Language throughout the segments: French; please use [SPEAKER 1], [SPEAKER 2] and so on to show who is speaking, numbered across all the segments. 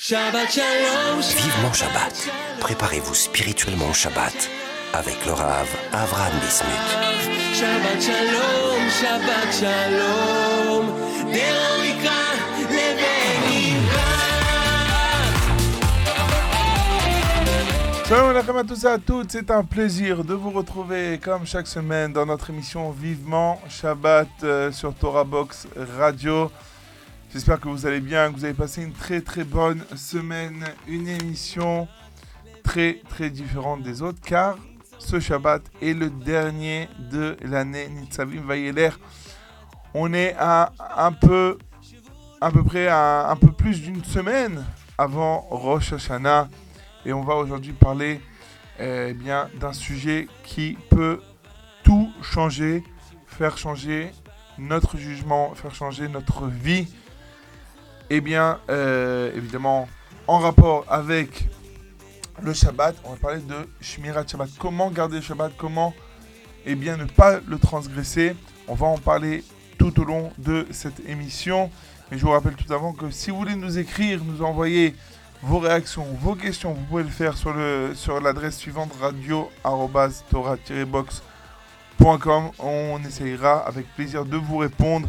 [SPEAKER 1] Shabbat Shalom.
[SPEAKER 2] Vivement Shabbat. Préparez-vous spirituellement au Shabbat avec le Rav Avraham Bismuth.
[SPEAKER 1] Shabbat Shalom, Shabbat Shalom.
[SPEAKER 3] Salam alaikum à tous et à toutes, c'est un plaisir de vous retrouver comme chaque semaine dans notre émission Vivement Shabbat euh, sur Torah Box Radio. J'espère que vous allez bien, que vous avez passé une très très bonne semaine, une émission très très différente des autres car ce Shabbat est le dernier de l'année Nitzavim Vayeler. On est à un peu, à peu près un peu plus d'une semaine avant Rosh Hashanah et on va aujourd'hui parler eh bien d'un sujet qui peut tout changer, faire changer notre jugement, faire changer notre vie eh bien, euh, évidemment, en rapport avec le Shabbat, on va parler de Shmirat Shabbat. Comment garder le Shabbat? Comment eh bien, ne pas le transgresser? On va en parler tout au long de cette émission. Mais je vous rappelle tout avant que si vous voulez nous écrire, nous envoyer vos réactions, vos questions, vous pouvez le faire sur sur l'adresse suivante radio-tora-box.com. On essayera avec plaisir de vous répondre.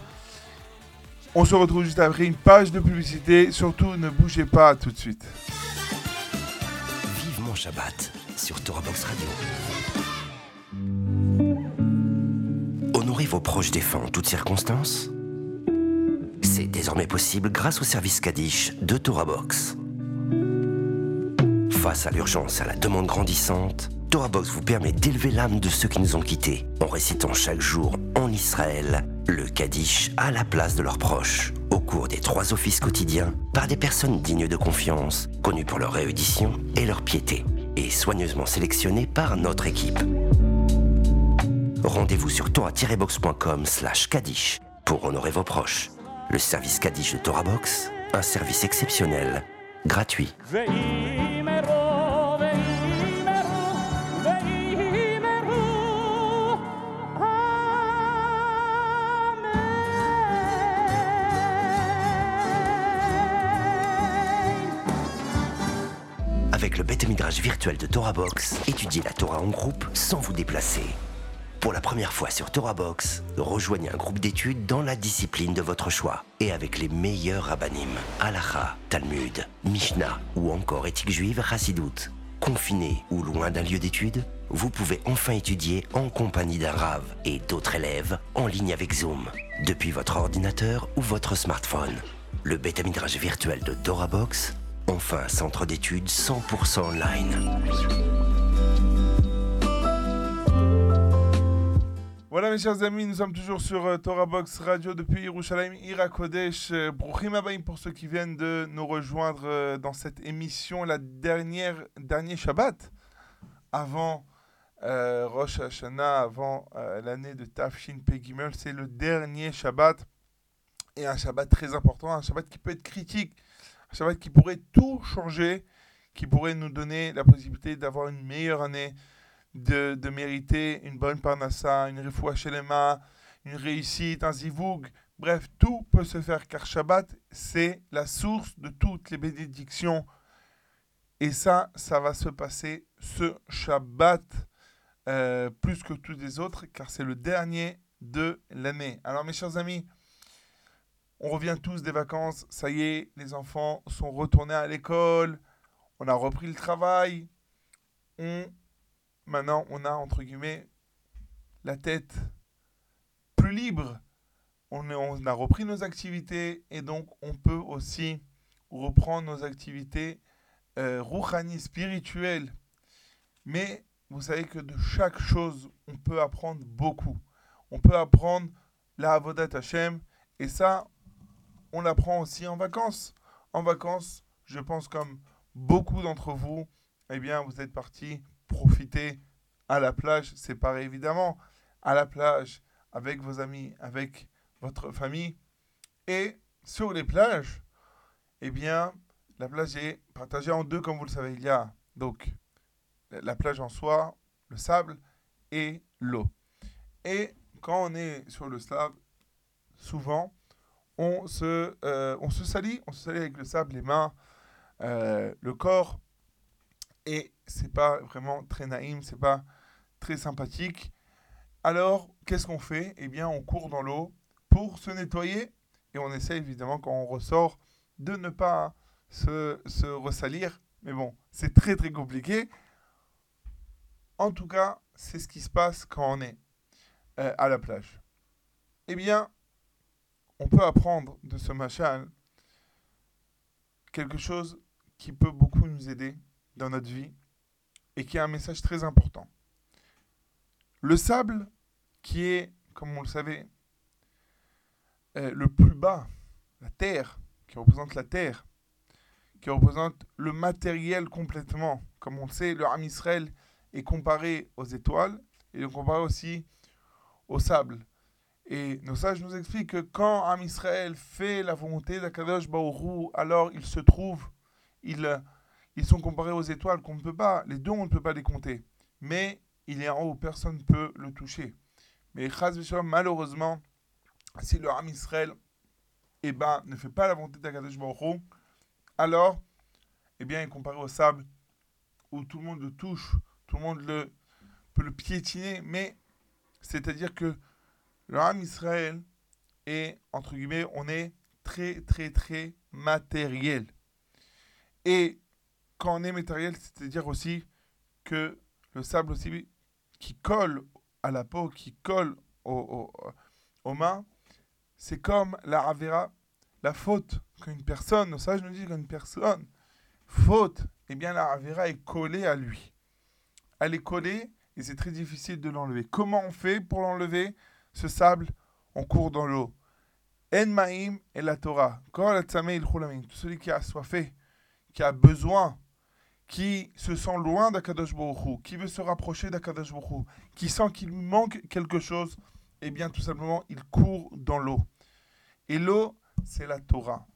[SPEAKER 3] On se retrouve juste après une page de publicité. Surtout, ne bougez pas tout de suite.
[SPEAKER 2] Vivement Shabbat sur Torah Box Radio. Honorez vos proches défunts en toutes circonstances. C'est désormais possible grâce au service Kaddish de Torah Box. Face à l'urgence et à la demande grandissante, Torah Box vous permet d'élever l'âme de ceux qui nous ont quittés en récitant chaque jour en Israël le Kaddish à la place de leurs proches, au cours des trois offices quotidiens, par des personnes dignes de confiance, connues pour leur réédition et leur piété, et soigneusement sélectionnées par notre équipe. Rendez-vous sur torah-box.com slash Kaddish pour honorer vos proches. Le service Kaddish de Torah Box, un service exceptionnel, gratuit. Le bête midrash virtuel de Torah Box, étudiez la Torah en groupe sans vous déplacer. Pour la première fois sur Torah Box, rejoignez un groupe d'études dans la discipline de votre choix et avec les meilleurs rabbinim, Halacha, Talmud, Mishnah ou encore éthique juive Hassidout. Confiné ou loin d'un lieu d'études, vous pouvez enfin étudier en compagnie d'un Rav et d'autres élèves en ligne avec Zoom, depuis votre ordinateur ou votre smartphone. Le bêta midrash virtuel de Torah Box Enfin, centre d'études 100% online.
[SPEAKER 3] Voilà mes chers amis, nous sommes toujours sur euh, Torah Box Radio depuis Yerushalayim, Irakodesh. Euh, Bruchim Abayim pour ceux qui viennent de nous rejoindre euh, dans cette émission, la dernière, dernier Shabbat avant euh, Rosh Hashanah, avant l'année de Tafshin Pegimel. C'est le dernier Shabbat et un Shabbat très important, un Shabbat qui peut être critique, un Shabbat qui pourrait tout changer, qui pourrait nous donner la possibilité d'avoir une meilleure année, de, de mériter une bonne parnassa, une refoua shelema, une réussite, un zivoug. Bref, tout peut se faire car Shabbat, c'est la source de toutes les bénédictions. Et ça, ça va se passer ce Shabbat euh, plus que tous les autres car c'est le dernier de l'année. Alors mes chers amis, on revient tous des vacances, ça y est, les enfants sont retournés à l'école, on a repris le travail, on maintenant on a entre guillemets la tête plus libre. On, a repris nos activités et donc on peut aussi reprendre nos activités euh, spirituelles. Mais vous savez que de chaque chose, on peut apprendre beaucoup. On peut apprendre la Avodat Hashem et ça, on l'apprend aussi en vacances. En vacances, je pense comme beaucoup d'entre vous, eh bien, vous êtes partis profiter à la plage. C'est pareil évidemment, à la plage, avec vos amis, avec votre famille. Et sur les plages, eh bien, la plage est partagée en deux, comme vous le savez. Il y a donc la la plage en soi, le sable et l'eau. Et quand on est sur le sable, souvent, on se, euh, on se salit, on se salit avec le sable les mains, euh, le corps. Et c'est pas vraiment très naïm, c'est pas très sympathique. Alors, qu'est-ce qu'on fait? Eh bien, on court dans l'eau pour se nettoyer et on essaie évidemment quand on ressort de ne pas se, se ressalir. Mais bon, c'est très très compliqué. En tout cas, c'est ce qui se passe quand on est euh, à la plage. Eh bien, on peut apprendre de ce machin quelque chose qui peut beaucoup nous aider dans notre vie et qui a un message très important. Le sable, qui est, comme on le savait, euh, le plus bas, la terre, qui représente la terre, qui représente le matériel complètement. Comme on le sait, le Ham Israël est comparé aux étoiles et est comparé aussi au sable. Et nos sages nous expliquent que quand Am Israël fait la volonté d'Akadosh Baoru, alors ils se trouvent, ils, ils sont comparés aux étoiles qu'on ne peut pas, les deux on ne peut pas les compter. Mais il est en haut, personne ne peut le toucher. Mais malheureusement, si le Ham Israël eh ben, ne fait pas la volonté d'Akadosh Baruch alors, eh bien, il est comparé au sable où tout le monde le touche, tout le monde le, peut le piétiner, mais c'est-à-dire que le Ham Israël est, entre guillemets, on est très, très, très matériel. Et quand on est matériel, c'est-à-dire aussi que le sable aussi qui colle à la peau, qui colle aux mains, c'est comme la ravera, la faute qu'une personne, nos sages nous disent qu'une personne faute, eh bien la ravera est collée à lui. Elle est collée et c'est très difficile de l'enlever. Comment on fait pour l'enlever? Ce sable, on court dans l'eau. En maïm et la Torah. Tout celui qui a soifé, qui a besoin, qui se sent loin d'Akadosh qui veut se rapprocher d'Akadosh qui sent qu'il manque quelque chose, eh bien tout simplement, il court dans l'eau. Et l'eau, c'est la Torah.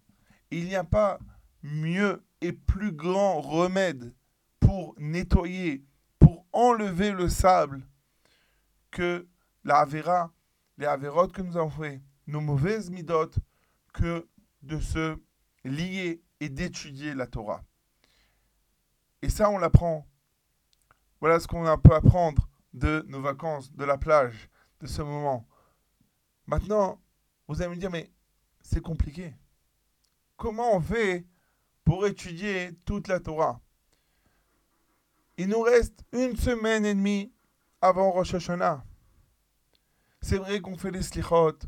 [SPEAKER 3] Il n'y a pas mieux et plus grand remède pour nettoyer, pour enlever le sable que la Avera, les Avérotes que nous avons fait, nos mauvaises midotes, que de se lier et d'étudier la Torah. Et ça, on l'apprend. Voilà ce qu'on peut apprendre de nos vacances, de la plage, de ce moment. Maintenant, vous allez me dire, mais c'est compliqué. Comment on fait pour étudier toute la Torah? Il nous reste une semaine et demie avant Rosh Hashanah. C'est vrai qu'on fait les slichot,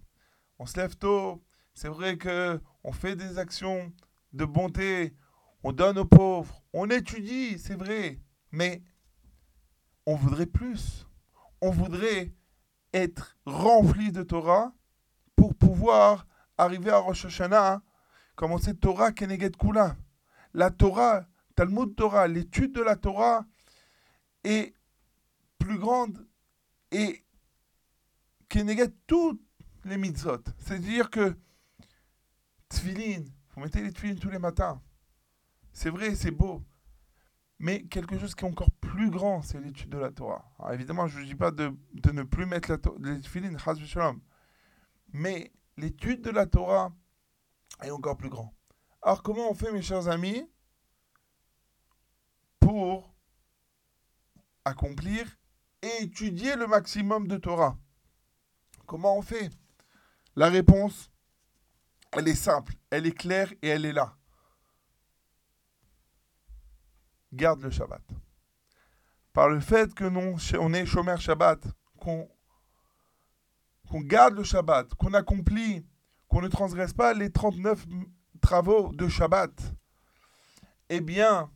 [SPEAKER 3] on se lève tôt, c'est vrai qu'on fait des actions de bonté, on donne aux pauvres, on étudie, c'est vrai, mais on voudrait plus. On voudrait être rempli de Torah pour pouvoir arriver à Rosh Hashanah, commencer Torah Keneget Kula. La Torah, Talmud Torah, l'étude de la Torah est plus grande et Keneget toutes les mitzvot. C'est-à-dire que Tfilin, vous mettez les Tfilin tous les matins. C'est vrai, c'est beau. Mais quelque chose qui est encore plus grand, c'est l'étude de la Torah. Alors évidemment, je ne dis pas de, ne plus mettre la, les Tfilin, mais l'étude de la Torah est encore plus grand. Alors comment on fait, mes chers amis, pour accomplir et étudier le maximum de Torah? Comment on fait? La réponse, elle est simple, elle est claire et elle est là. Garde le Shabbat. Par le fait que non, on est chômeur Shabbat, qu'on qu'on garde le Shabbat, qu'on accomplit, qu'on ne transgresse pas les 39 travaux de Shabbat, eh bien,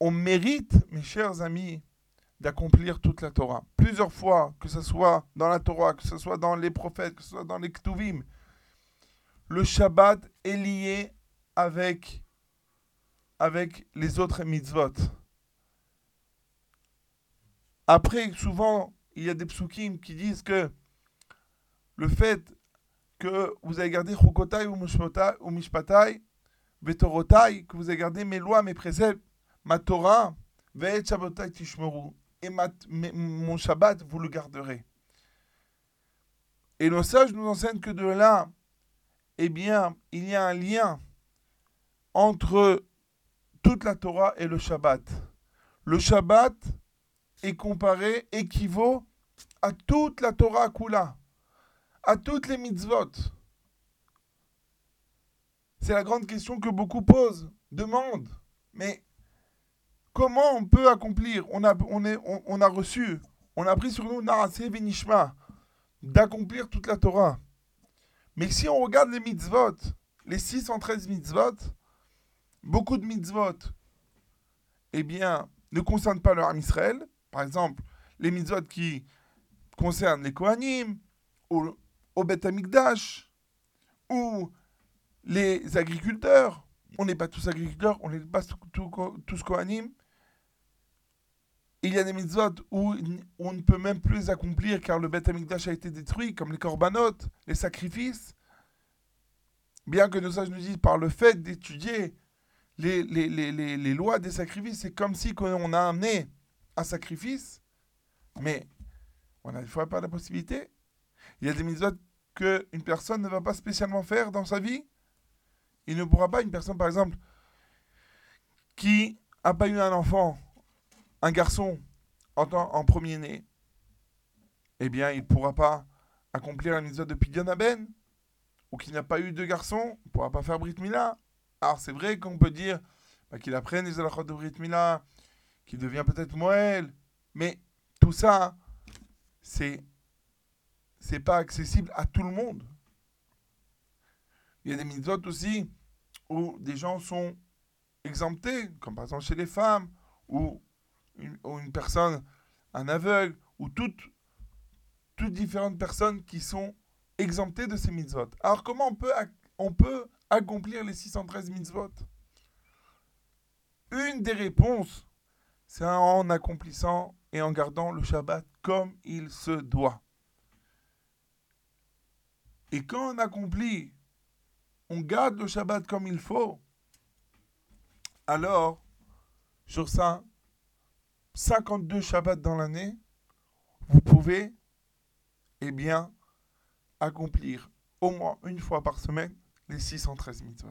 [SPEAKER 3] on mérite, mes chers amis, d'accomplir toute la Torah. Plusieurs fois, que ce soit dans la Torah, que ce soit dans les prophètes, que ce soit dans les Ktuvim, le Shabbat est lié avec, avec les autres mitzvot. Après, souvent, il y a des psukim qui disent que le fait que vous avez gardé Chokotai ou Mishpatai, Vetorotai, que vous avez gardé mes lois, mes préceptes, ma Torah, Ve'et Shabbatai Tishmeru, et mon Shabbat, vous le garderez. Et le sage nous enseigne que de là, eh bien, il y a un lien entre toute la Torah et le Shabbat. Le Shabbat est comparé, équivaut à toute la Torah Kula, à toutes les mitzvot. C'est la grande question que beaucoup posent, demandent. Mais comment on peut accomplir? On a, reçu, on a pris sur nous Narase Venishma d'accomplir toute la Torah. Mais si on regarde les mitzvot, les 613 mitzvot, beaucoup de mitzvot, eh bien, ne concernent pas le Ham Israël. Par exemple, les mitzvot qui concernent les Kohanim, ou au Beth Amikdash, ou les agriculteurs. On n'est pas tous agriculteurs, on n'est pas tous Kohanim. Il y a des mitzvot où on ne peut même plus accomplir car le Beth Amikdash a été détruit, comme les korbanot, les sacrifices. Bien que nos sages nous disent par le fait d'étudier les, lois des sacrifices, c'est comme si on a amené un sacrifice, mais on n'a fois pas la possibilité. Il y a des mitzvot qu'une personne ne va pas spécialement faire dans sa vie. Il ne pourra pas, une personne par exemple, qui n'a pas eu un enfant, un garçon en, premier-né, eh bien, il ne pourra pas accomplir la mitzvah de Pidyon Aben, ou qui n'a pas eu de garçon, il ne pourra pas faire Brit Mila. Alors, c'est vrai qu'on peut dire bah, qu'il apprenne les alachot de Brit Mila, qu'il devient peut-être Moël, mais tout ça, c'est c'est pas accessible à tout le monde. Il y a des mitzvot aussi où des gens sont exemptés, comme par exemple chez les femmes, ou une, personne, un aveugle, ou toutes, toutes différentes personnes qui sont exemptées de ces mitzvot. Alors comment on peut, on peut accomplir les 613 mitzvot? Une des réponses, c'est en accomplissant et en gardant le Shabbat comme il se doit. Et quand on accomplit, on garde le Shabbat comme il faut, alors, sur ça, 52 Shabbats dans l'année, vous pouvez, eh bien, accomplir au moins une fois par semaine les 613 mitzvot.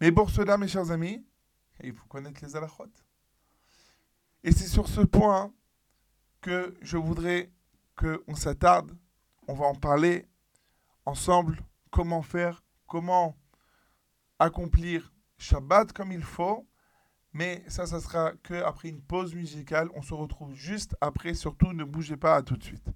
[SPEAKER 3] Mais pour cela, mes chers amis, il faut connaître les alachot. Et c'est sur ce point que je voudrais qu'on s'attarde. On va en parler ensemble. Comment faire, comment accomplir Shabbat comme il faut mais ça, ça sera que après une pause musicale. On se retrouve juste après. Surtout, ne bougez pas à tout de suite.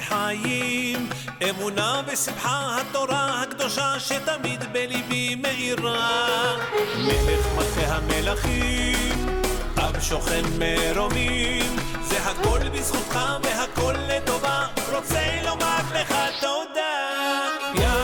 [SPEAKER 1] חיים. אמונה בשמחה התורה הקדושה שתמיד בליבי מאירה. מלך מלכי המלכים אב שוכן מרומים. זה הכל בזכותך והכל לטובה. רוצה לומר לך תודה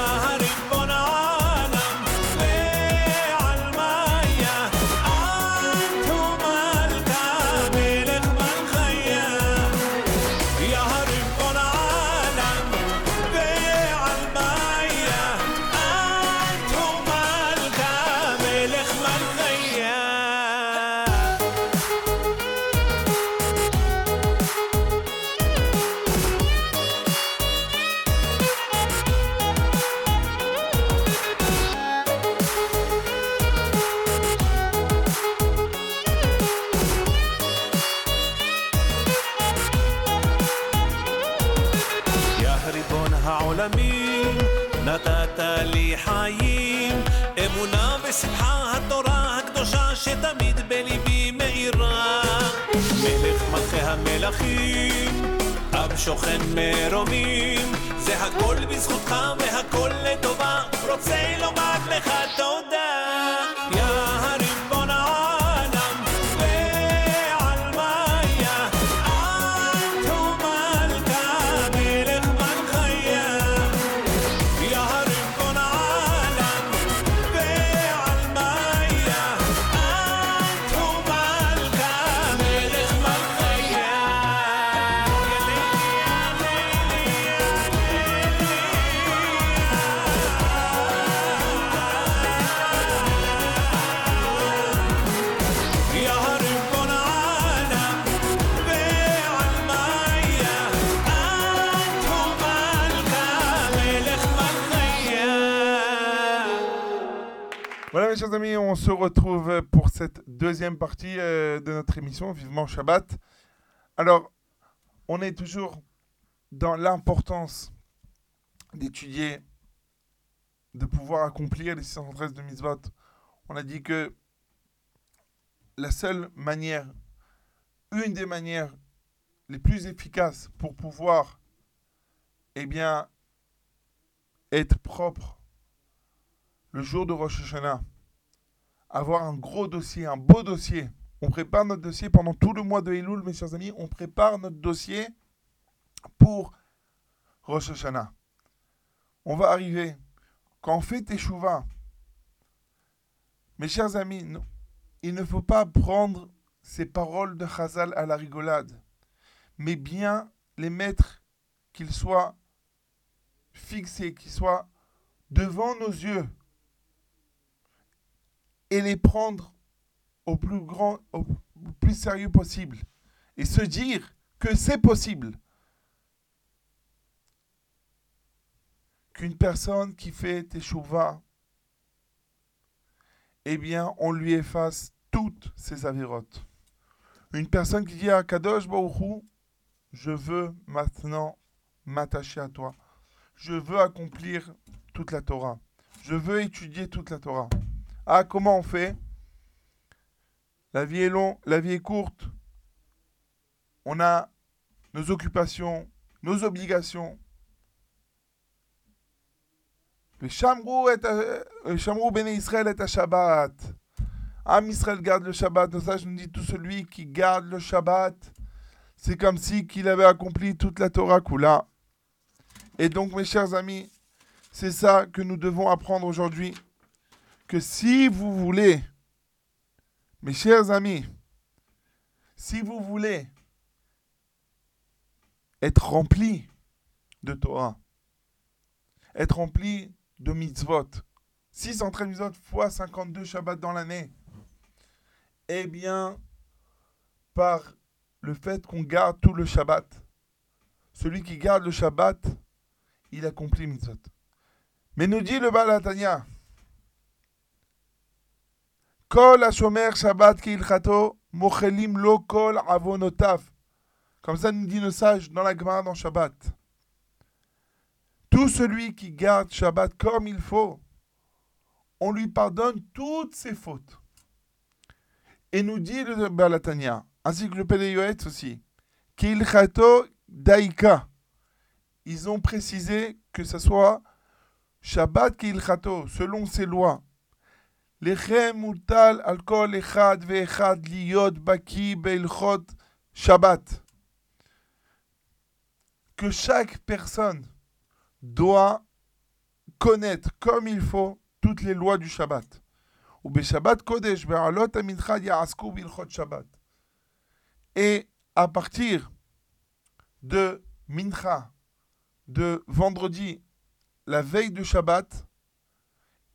[SPEAKER 1] שוכן מרומים, זה הכל בזכותך והכל לטובה, רוצה לומר לך תודה.
[SPEAKER 3] Chers amis, on se retrouve pour cette deuxième partie euh, de notre émission, Vivement Shabbat. Alors, on est toujours dans l'importance d'étudier, de pouvoir accomplir les 613 de mitzvot. On a dit que la seule manière, une des manières les plus efficaces pour pouvoir, eh bien, être propre le jour de Rosh Hashanah, avoir un gros dossier, un beau dossier. On prépare notre dossier pendant tout le mois de Elul, mes chers amis. On prépare notre dossier pour Rosh Hashanah. On va arriver. Quand on fait Teshuvah, mes chers amis, il ne faut pas prendre ces paroles de Chazal à la rigolade, mais bien les mettre, qu'ils soient fixés, qu'ils soient devant nos yeux et les prendre au plus grand, au plus sérieux possible et se dire que c'est possible qu'une personne qui fait teshuva, eh bien, on lui efface toutes ses avérotes. Une personne qui dit à Kadosh Baruch je veux maintenant m'attacher à toi. Je veux accomplir toute la Torah. Je veux étudier toute la Torah. Ah, comment on fait? La vie est longue, la vie est courte. On a nos occupations, nos obligations. Le Shamrou, est à, Béné Israël est à Shabbat. Am Israël garde le Shabbat. Dans ça, je nous dis tout celui qui garde le Shabbat, c'est comme si qu'il avait accompli toute la Torah Kula. Et donc, mes chers amis, c'est ça que nous devons apprendre aujourd'hui. Que si vous voulez, mes chers amis, si vous voulez être rempli de Torah, être rempli de mitzvot, 613 mitzvot fois 52 Shabbat dans l'année, eh bien, par le fait qu'on garde tout le Shabbat, celui qui garde le Shabbat, il accomplit mitzvot. Mais nous dit le Balatania, Comme ça nous dit le sage dans la Gemara dans Shabbat. Tout celui qui garde Shabbat comme il faut, on lui pardonne toutes ses fautes. Et nous dit le Balatania, ainsi que le Péléoët aussi, Keilchato Daika. Ils ont précisé que ce soit Shabbat Keilchato, selon ses lois. לכם מוטל על כל אחד ואחד להיות בקיא בהלכות Shabbat. Que chaque personne doit connaître comme il faut toutes les lois du Shabbat. ובשבת קודש, בעלות המנחה יעסקו בהלכות Shabbat. Et à partir de Mincha, de vendredi, la veille de Shabbat,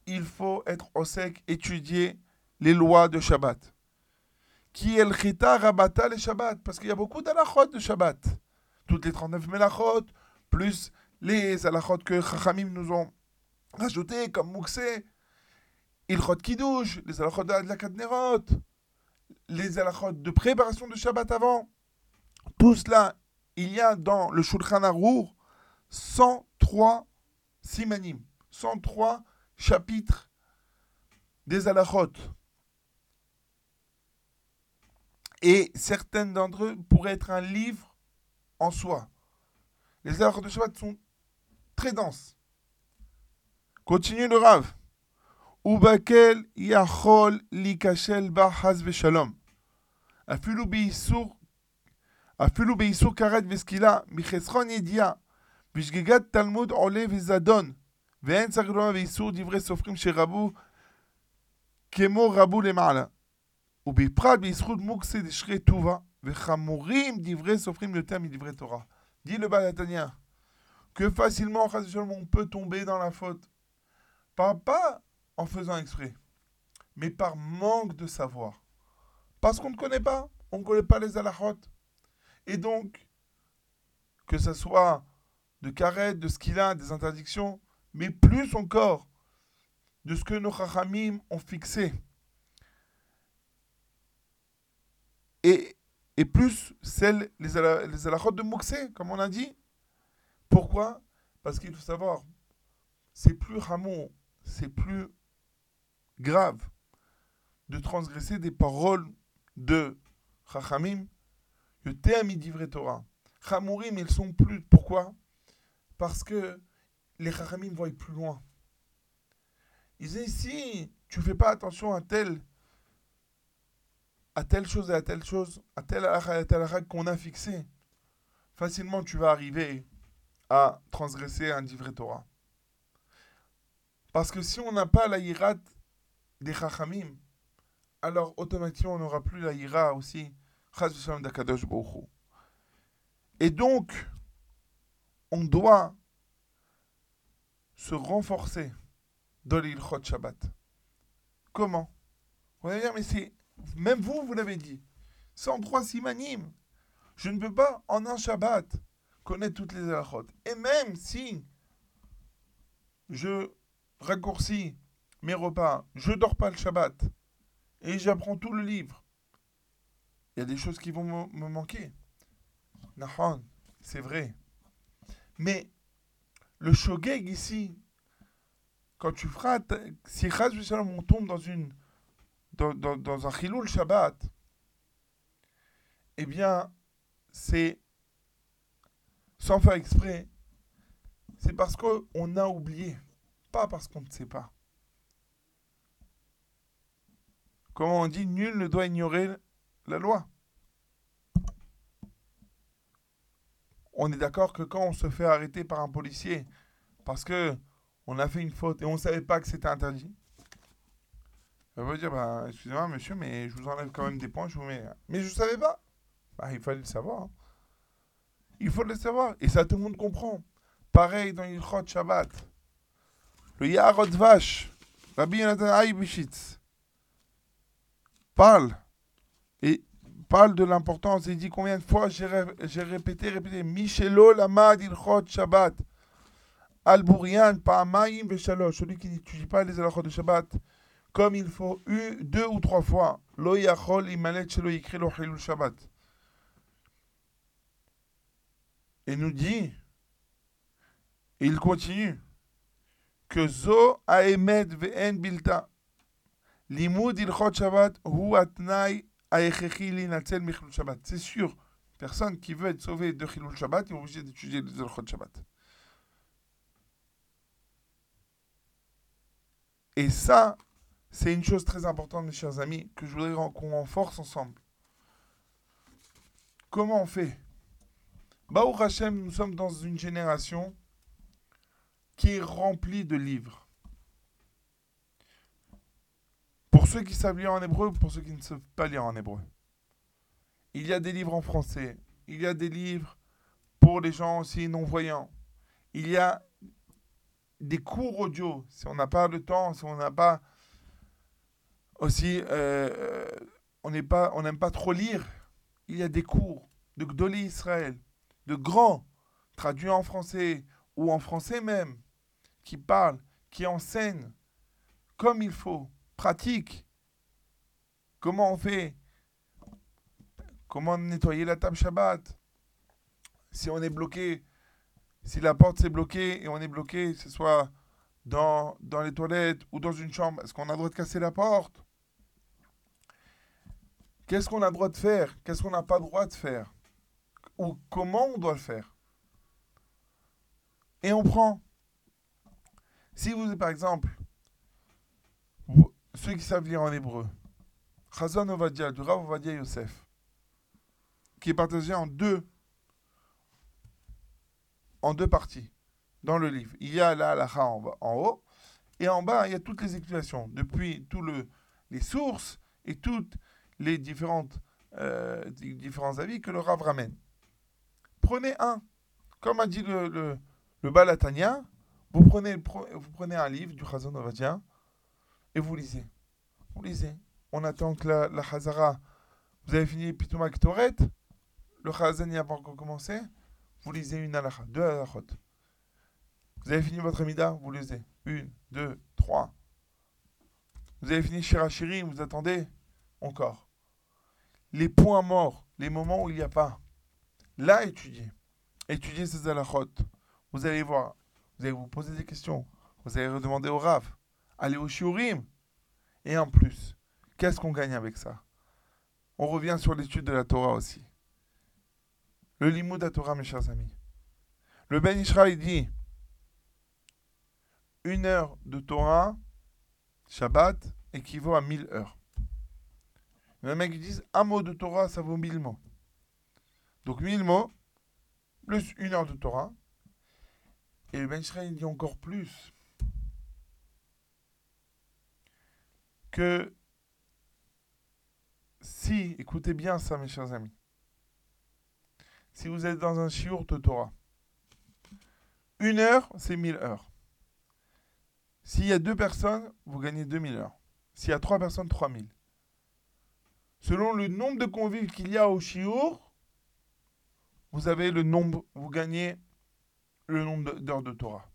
[SPEAKER 3] il faut être au sec, étudier les lois de Shabbat. Qui est le chita rabata le Shabbat? Parce qu'il y a beaucoup d'alachot de Shabbat. Toutes les 39 melachot, plus les alachot que Chachamim nous ont rajoutés, comme Mouxé, Ilchot Kiddush, les alachot de la Kadnerot, les alachot de préparation de Shabbat avant. Tout cela, il y a dans le Shulchan Arour 103 simanim, 103 chapitre des halachot. Et certaines d'entre eux pourraient être un livre en soi. Les halachot de Shabbat sont très denses. Continue le Rav. Ubakel yachol likashel ba shalom. Afilu beisur afilu beisur karet veskila michesron yedia. Bishgegat talmud ole vezadon. ואין צריך לומר באיסור דברי סופרים שרבו כמו רבו למעלה. ובפרט בזכות מוקסה דשרי טובה, וחמורים דברי סופרים יותר מדברי תורה. Dit le Balatania, que facilement, chas v'shalom, on peut tomber dans la faute. Pas, pas en faisant exprès, mais par manque de savoir. Parce qu'on ne connaît pas, on ne connaît pas les alachot. Et donc, que ce soit de karet, de skila, des interdictions, mais plus encore de ce que nos chachamim ont fixé. Et, plus celles, les, les de Mouxé, comme on a dit. Pourquoi? Parce qu'il faut savoir, c'est plus ramon, c'est plus grave de transgresser des paroles de Chachamim, le terme d'ivre Torah. Chamourim, ils sont plus. Pourquoi? Parce que les Chachamim voient plus loin. Ils disent si tu fais pas attention à telle, à telle chose et à telle chose, à telle à qu'on a fixé, facilement tu vas arriver à transgresser un d'ivre Torah. Parce que si on n'a pas la hirat des Chachamim, alors automatiquement on n'aura plus la ira aussi. Et donc, on doit se renforcer dans l'Ilchot Shabbat. Comment? Vous allez dire, mais c'est. Même vous, vous l'avez dit. 103 simanim. Je ne peux pas, en un Shabbat, connaître toutes les halachot. Et même si je raccourcis mes repas, je dors pas le Shabbat, et j'apprends tout le livre, il y a des choses qui vont me, manquer. Nahon, c'est vrai. Mais le shogeg ici, quand tu feras, si on tombe dans une dans, dans, un chilul Shabbat, eh bien, c'est sans faire exprès, c'est parce qu'on a oublié, pas parce qu'on ne sait pas. Comment on dit, nul ne doit ignorer la loi. On est d'accord que quand on se fait arrêter par un policier parce que on a fait une faute et on ne savait pas que c'était interdit, on va dire, bah, excusez-moi monsieur, mais je vous enlève quand même des points, je vous mets... Mais je ne savais pas. Bah, il fallait le savoir. hein. Il faut le savoir. Et ça, tout le monde comprend. Pareil dans l'Ilchot Shabbat. Le Yarod Vache, Rabbi Yonatan Aïbishitz, parle et parle de l'importance. Il dit combien de fois j'ai répété, répété. Michelo lama dilchot Shabbat. Al-Bourian, Pa'amaim, Veshalosh. Celui qui n'étudie pas les alachot de Shabbat comme il faut eu deux ou trois fois. Lo yachol imalet shelo yikri lo hilul Shabbat. Et nous dit, il continue, que zo haemet ve'en bilta. Limud ilchot Shabbat hu atnai c'est sûr, personne qui veut être sauvé de Chilul Shabbat est obligé d'étudier les Zolchot Shabbat. Et ça, c'est une chose très importante, mes chers amis, que je voudrais qu'on renforce ensemble. Comment on fait? Baou Hachem, nous sommes dans une génération qui est remplie de livres. Ceux qui savent lire en hébreu, pour ceux qui ne savent pas lire en hébreu. Il y a des livres en français. Il y a des livres pour les gens aussi non-voyants. Il y a des cours audio. Si on n'a pas le temps, si on n'a pas aussi, euh, euh, on n'est pas, n'aime pas trop lire. Il y a des cours de Gdoli Israël, de grands, traduits en français ou en français même, qui parlent, qui enseignent comme il faut, pratique. Comment on fait? Comment nettoyer la table Shabbat? Si on est bloqué, si la porte s'est bloquée et on est bloqué, que ce soit dans, les toilettes ou dans une chambre, est-ce qu'on a le droit de casser la porte? Qu'est-ce qu'on a le droit de faire? Qu'est-ce qu'on n'a pas le droit de faire? Ou comment on doit le faire? Et on prend. Si vous, par exemple, ceux qui savent lire en hébreu, Chazon Ovadia, du Rav Ovadia Yosef, qui est partagé en deux, en deux parties dans le livre. Il y a la halakha en, en haut, et en bas, il y a toutes les explications, depuis tous le, les sources et toutes les différentes, euh, di- différents avis que le Rav ramène. Prenez un. Comme a dit le, le, le Balatania, vous prenez, vous prenez un livre du Chazon Ovadia et vous lisez. Vous lisez. On attend que la, la Chazara, vous avez fini Pitouma Ktoret, le Chazan n'y a pas encore commencé, vous lisez une halakha, deux halakhot. Vous avez fini votre Amida, vous lisez. Une, deux, trois. Vous avez fini Shirachiri, vous attendez encore. Les points morts, les moments où il n'y a pas. Là, étudiez. Étudiez ces halakhot. Vous allez voir. Vous allez vous poser des questions. Vous allez redemander au Rav. Allez au Shiurim. Et en plus, qu'est-ce qu'on gagne avec ça? On revient sur l'étude de la Torah aussi. Le limud de la Torah, mes chers amis. Le Ben Ishra, il dit une heure de Torah, Shabbat, équivaut à 1000 heures. Il y qui disent un mot de Torah, ça vaut 1000 mots. Donc 1000 mots, plus une heure de Torah. Et le Ben Ishra, il dit encore plus. Que si, écoutez bien ça, mes chers amis, si vous êtes dans un shiur de Torah, une heure, c'est 1000 heures. S'il y a deux personnes, vous gagnez 2000 heures. S'il y a trois personnes, 3000. Selon le nombre de convives qu'il y a au shiur, vous avez le nombre, vous gagnez le nombre d'heures de Torah.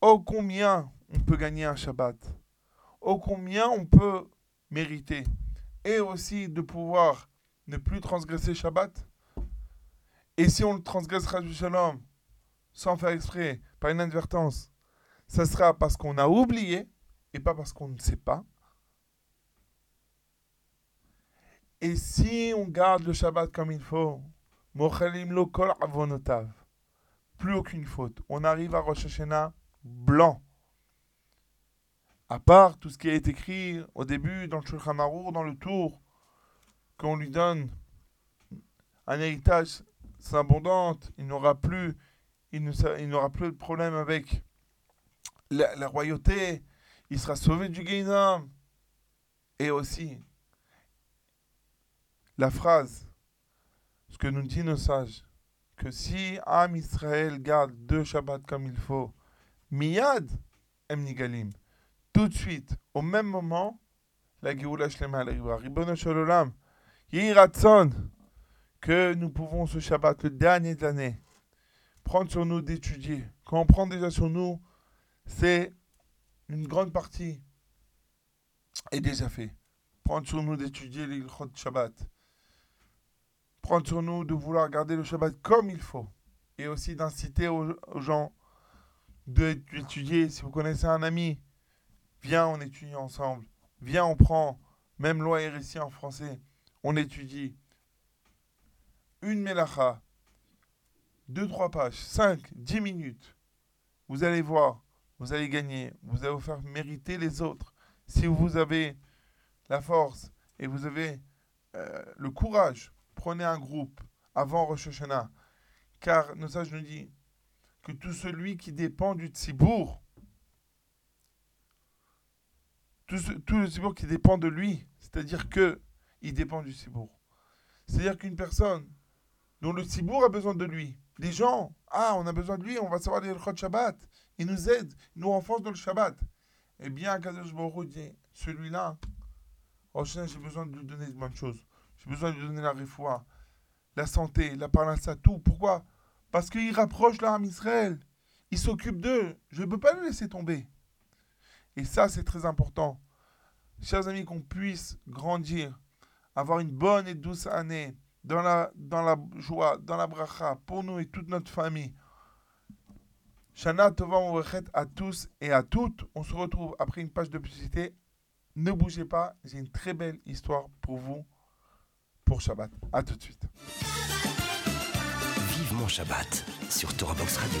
[SPEAKER 3] Oh combien on peut gagner un Shabbat? Oh combien on peut mériter. Et aussi de pouvoir ne plus transgresser Shabbat. Et si on le transgresse Rajou Shalom, sans faire exprès, par inadvertance, ça sera parce qu'on a oublié et pas parce qu'on ne sait pas. Et si on garde le Shabbat comme il faut, plus aucune faute. On arrive à Rosh Hashanah blanc. À part tout ce qui est écrit au début dans le Shulchan dans le tour, qu'on lui donne un héritage abondante, il n'aura plus, de problème avec la, royauté, il sera sauvé du Guéhinam. Et aussi, la phrase, ce que nous disent nos sages, que si Am Israël garde deux Shabbats comme il faut, Miyad Em Nigalim, tout de suite, au même moment, la Géoula Shlema Ratzon, que nous pouvons ce Shabbat, le dernier de l'année, prendre sur nous d'étudier. Quand on prend déjà sur nous, c'est une grande partie est déjà fait. Prendre sur nous d'étudier les Chod Shabbat. Prendre sur nous de vouloir garder le Shabbat comme il faut. Et aussi d'inciter aux gens d'étudier. Si vous connaissez un ami, viens, on étudie ensemble. Viens, on prend, même loi et récit en français, on étudie une mélacha, deux, trois pages, cinq, dix minutes. Vous allez voir, vous allez gagner, vous allez vous faire mériter les autres. Si vous avez la force et vous avez euh, le courage, prenez un groupe avant Rosh Hashanah. Car nos sages nous disent que tout celui qui dépend du tzibour, tout, le tzibour qui dépend de lui, c'est-à-dire que il dépend du tzibour. C'est-à-dire qu'une personne dont le tzibour a besoin de lui, des gens, ah, on a besoin de lui, on va savoir les Chod Shabbat, il nous aide, il nous renforce dans le Shabbat. Eh bien, Kadosh Baruch dit, celui-là, oh, j'ai besoin de lui donner de bonnes choses. J'ai besoin de lui donner la réfoua, la santé, la parnassa, tout. Pourquoi? Parce qu'il rapproche l'arme Israël. Il s'occupe d'eux. Je ne peux pas le laisser tomber. Et ça, c'est très important. Chers amis, qu'on puisse grandir, avoir une bonne et douce année dans la, joie, dans la bracha, pour nous et toute notre famille. Shana Tova à tous et à toutes. On se retrouve après une page de publicité. Ne bougez pas, j'ai une très belle histoire pour vous pour Shabbat. À tout de suite.
[SPEAKER 2] Vivement Shabbat sur Torah Box Radio.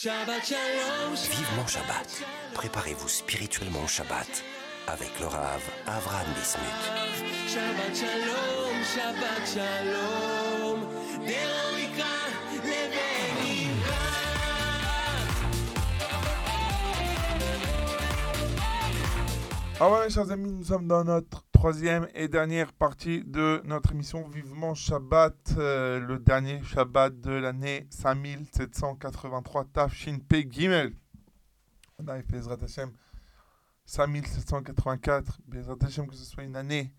[SPEAKER 2] Shabbat Shalom. Vivement Shabbat. Préparez-vous spirituellement au Shabbat avec le Rav Avram Bismuth.
[SPEAKER 4] Shabbat Shalom, Shabbat Shalom.
[SPEAKER 3] Ah voilà, chers amis, nous sommes dans notre troisième et dernière partie de notre émission Vivement Shabbat, euh, le dernier Shabbat de l'année 5783 Tafshin Pe Gimel. On arrive Bezrat Hashem 5784. Bezrat Hashem, que ce soit une année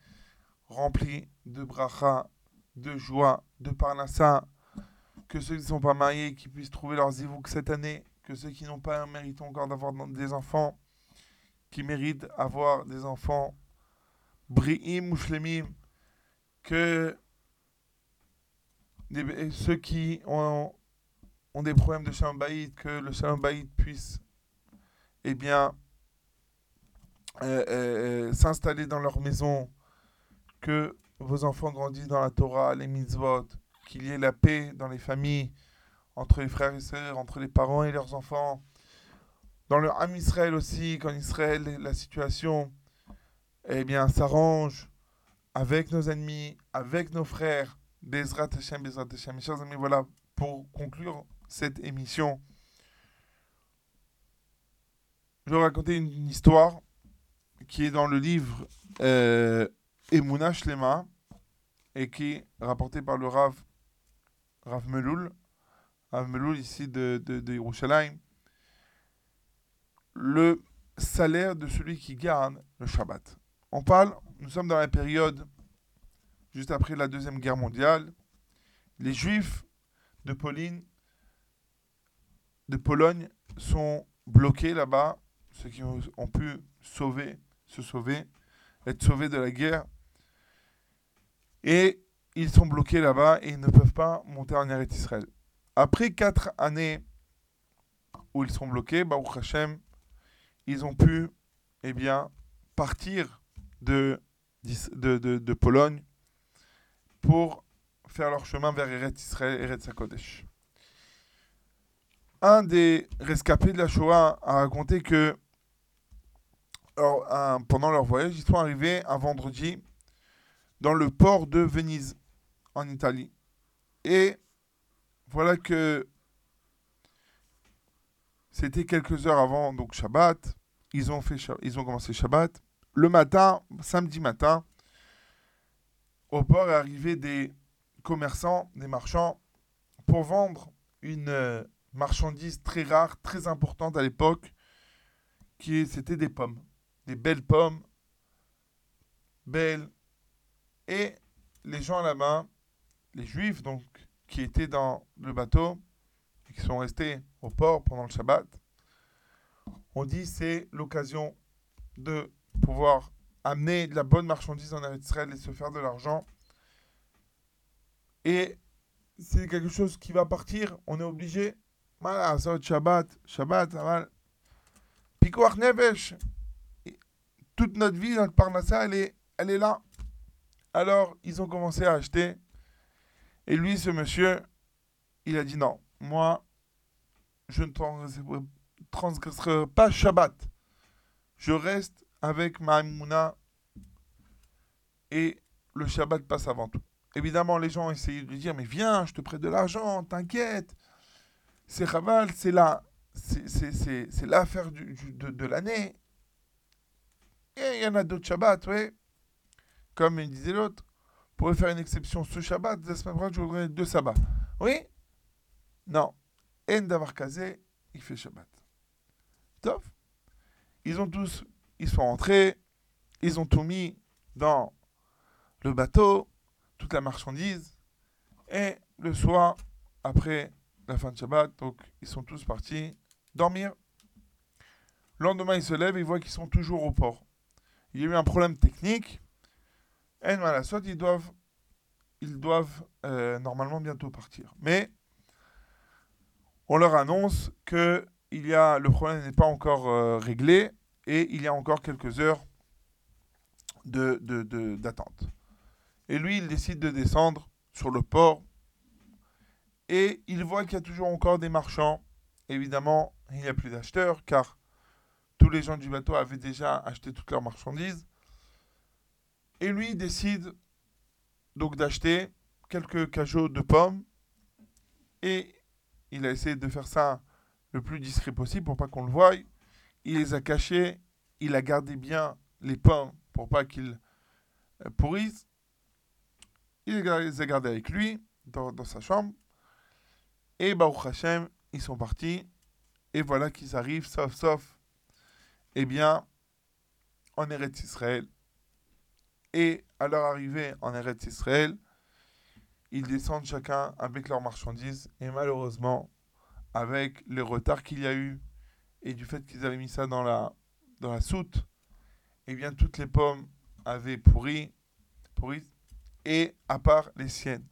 [SPEAKER 3] remplie de bracha, de joie, de parnassa. Que ceux qui ne sont pas mariés qui puissent trouver leurs zivouk cette année. Que ceux qui n'ont pas méritent encore d'avoir des enfants qui méritent avoir des enfants bri'im ou shlemim, que ceux qui ont, des problèmes de shalom que le shalom bayit puisse eh bien, euh, euh, euh, s'installer dans leur maison, que vos enfants grandissent dans la Torah, les mitzvot, qu'il y ait la paix dans les familles, entre les frères et sœurs, entre les parents et leurs enfants, dans le Ham Israël aussi, qu'en Israël, la situation eh bien, s'arrange avec nos ennemis, avec nos frères. Bezrat Hashem, Bezrat Hashem. Mes chers amis, voilà, pour conclure cette émission, je vais raconter une, histoire qui est dans le livre euh, Emouna Shlema et qui est rapportée par le Rav, Rav Meloul, Rav Meloul ici de, de, de Yerushalayim le salaire de celui qui garde le Shabbat. On parle, nous sommes dans la période juste après la Deuxième Guerre mondiale. Les Juifs de Pologne, sont bloqués là-bas, ceux qui ont, ont pu sauver, se sauver, être sauvés de la guerre. Et ils sont bloqués là-bas et ils ne peuvent pas monter en Eretz Israël. Après quatre années où ils sont bloqués, Baruch Hashem, ils ont pu eh bien, partir de, de, de, de Pologne pour faire leur chemin vers Eretz Israël, Eretz HaKodesh. Un des rescapés de la Shoah a raconté que alors, pendant leur voyage, ils sont arrivés un vendredi dans le port de Venise, en Italie. Et voilà que c'était quelques heures avant donc Shabbat. Ils ont, fait, ils ont commencé Shabbat. Le matin, samedi matin, au port arrivé des commerçants, des marchands, pour vendre une euh, marchandise très rare, très importante à l'époque, qui c'était des pommes. Des belles pommes, belles. Et les gens là-bas, les juifs donc, qui étaient dans le bateau, et qui sont restés au port pendant le Shabbat, on dit c'est l'occasion de pouvoir amener de la bonne marchandise en Israël et se faire de l'argent. Et c'est quelque chose qui va partir, on est obligé. Voilà, Shabbat, Shabbat. Pikuach Nevesh. Toute notre vie, notre parnassa, elle est, elle est là. Alors, ils ont commencé à acheter. Et lui, ce monsieur, il a dit non, moi, je ne transgresserai pas Shabbat. Je reste avec ma Mouna et le Shabbat passe avant tout. Évidemment, les gens essayaient de dire Mais viens, je te prête de l'argent, t'inquiète. C'est Raval, c'est la, c'est, l'affaire de, de l'année. Et il y en a d'autres Shabbats, oui. Comme il disait l'autre, pourrait faire une exception ce Shabbat, la semaine prochaine, je voudrais deux sabbats. Oui? Non. En d'avoir casé, il fait Shabbat. Top. Ils ont tous, ils sont rentrés, ils ont tout mis dans le bateau, toute la marchandise, et le soir, après la fin de Shabbat, donc ils sont tous partis dormir. Le lendemain, ils se lèvent et ils voient qu'ils sont toujours au port. Il y a eu un problème technique, et voilà, soit ils doivent, ils doivent euh, normalement bientôt partir. Mais on leur annonce que il y a, le problème n'est pas encore euh, réglé et il y a encore quelques heures d'attente. Et lui, il décide de descendre sur le port et il voit qu'il y a toujours encore des marchands. Évidemment, il n'y a plus d'acheteurs car tous les gens du bateau avaient déjà acheté toutes leurs marchandises. Et lui, il décide donc d'acheter quelques cajots de pommes et il a essayé de faire ça le plus discret possible pour pas qu'on le voie. Il les a cachés, il a gardé bien les pommes pour pas qu'ils euh, pourrissent. Il les a gardés avec lui dans, dans sa chambre. Et Baruch Hashem, ils sont partis. Et voilà qu'ils arrivent, sauf, sauf, eh bien, en Eretz Israël. Et à leur arrivée en Eretz Israël, ils descendent chacun avec leurs marchandises. Et malheureusement, avec le retard qu'il y a eu et du fait qu'ils avaient mis ça dans la, dans la soute, eh bien, toutes les pommes avaient pourri, pourri, et à part les siennes.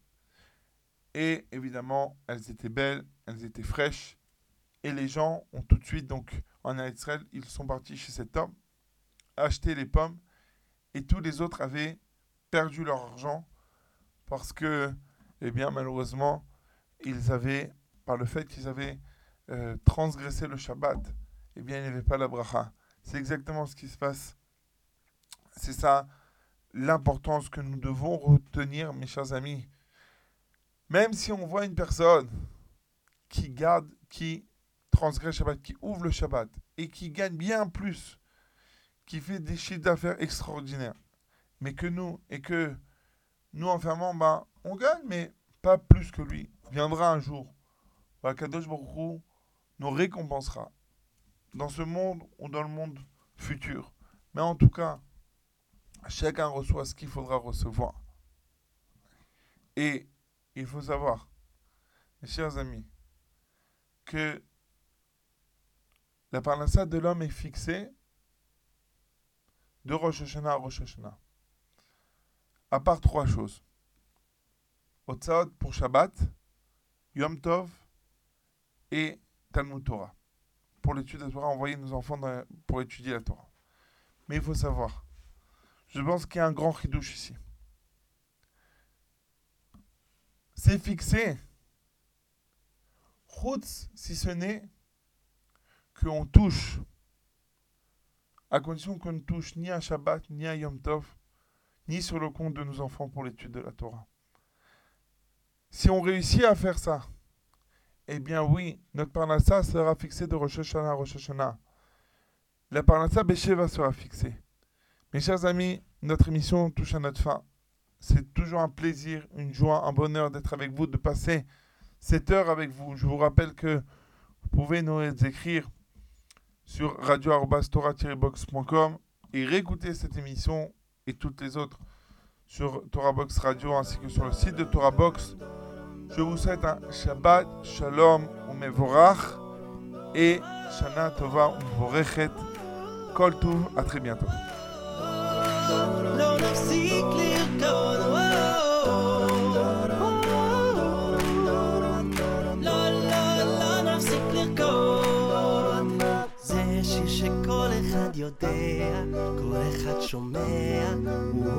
[SPEAKER 3] Et évidemment, elles étaient belles, elles étaient fraîches, et les gens ont tout de suite, donc en Israël, ils sont partis chez cet homme, acheter les pommes, et tous les autres avaient perdu leur argent parce que, eh bien, malheureusement, ils avaient, par le fait qu'ils avaient euh, transgressé le Shabbat, eh bien, il n'y avait pas la bracha. C'est exactement ce qui se passe. C'est ça l'importance que nous devons retenir, mes chers amis. Même si on voit une personne qui garde, qui transgresse Shabbat, qui ouvre le Shabbat et qui gagne bien plus, qui fait des chiffres d'affaires extraordinaires, mais que nous, et que nous, enfermants, ben, on gagne, mais pas plus que lui. Viendra un jour. où Akadosh Baruch nous récompensera dans ce monde ou dans le monde futur. Mais en tout cas, chacun reçoit ce qu'il faudra recevoir. Et il faut savoir, mes chers amis, que la parnassa de l'homme est fixée de Rosh Hashanah à Rosh Hashanah. À part trois choses. Otsaot pour Shabbat, Yom Tov et Talmud Torah. Pour l'étude de la Torah, envoyer nos enfants dans- pour étudier la Torah. Mais il faut savoir, je pense qu'il y a un grand chidouche ici. C'est fixé. Chutz, si ce n'est qu'on touche, à condition qu'on ne touche ni à Shabbat, ni à Yom Tov, ni sur le compte de nos enfants pour l'étude de la Torah. Si on réussit à faire ça, eh bien oui, notre parnassa sera fixé de Rosh Hashanah à Rosh Hashanah. La parnassa Besheva sera fixée. Mes chers amis, notre émission touche à notre fin. C'est toujours un plaisir, une joie, un bonheur d'être avec vous, de passer cette heure avec vous. Je vous rappelle que vous pouvez nous écrire sur radio-torah-box.com et réécouter cette émission et toutes les autres sur Torah Box Radio ainsi que sur le site de Torah Box.
[SPEAKER 4] שהוא עושה את השבת שלום ומבורך, אה, שנה טובה ומבורכת, כל טוב, עד חמיה טובה.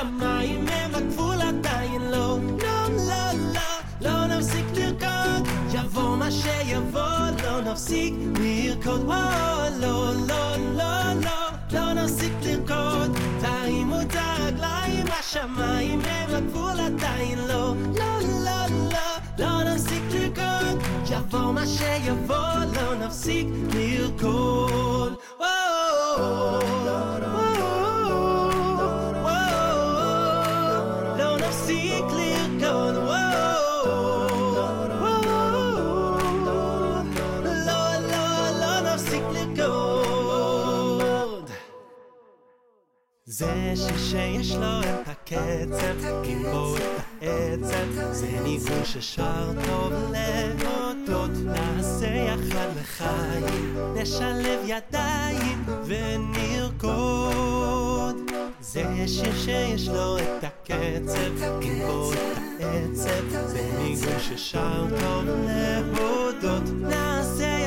[SPEAKER 4] הרגליים, השמיים הם הגבול עדיין לא, לא, לא, לא, לא נפסיק לרקוד, יבוא מה שיבוא, לא נפסיק לרקוד, או, לא, לא, לא, לא, לא נפסיק לרקוד, תרימו את הרגליים, השמיים הם הגבול עדיין לא, לא, לא, לא, לא נפסיק לרקוד, יבוא מה שיבוא, לא נפסיק לרקוד. זה שיר שיש לו את הקצב, עם בו את העצב, זה ניגון ששר טוב להודות, נעשה יחד לחיים, נשלב ידיים ונרקוד. זה שיר שיש לו את הקצב, בו את העצב, זה ניגון ששר טוב להודות, נעשה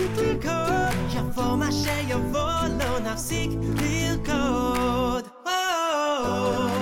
[SPEAKER 4] villkor Jag formar sig av vår lån av sitt villkor oh.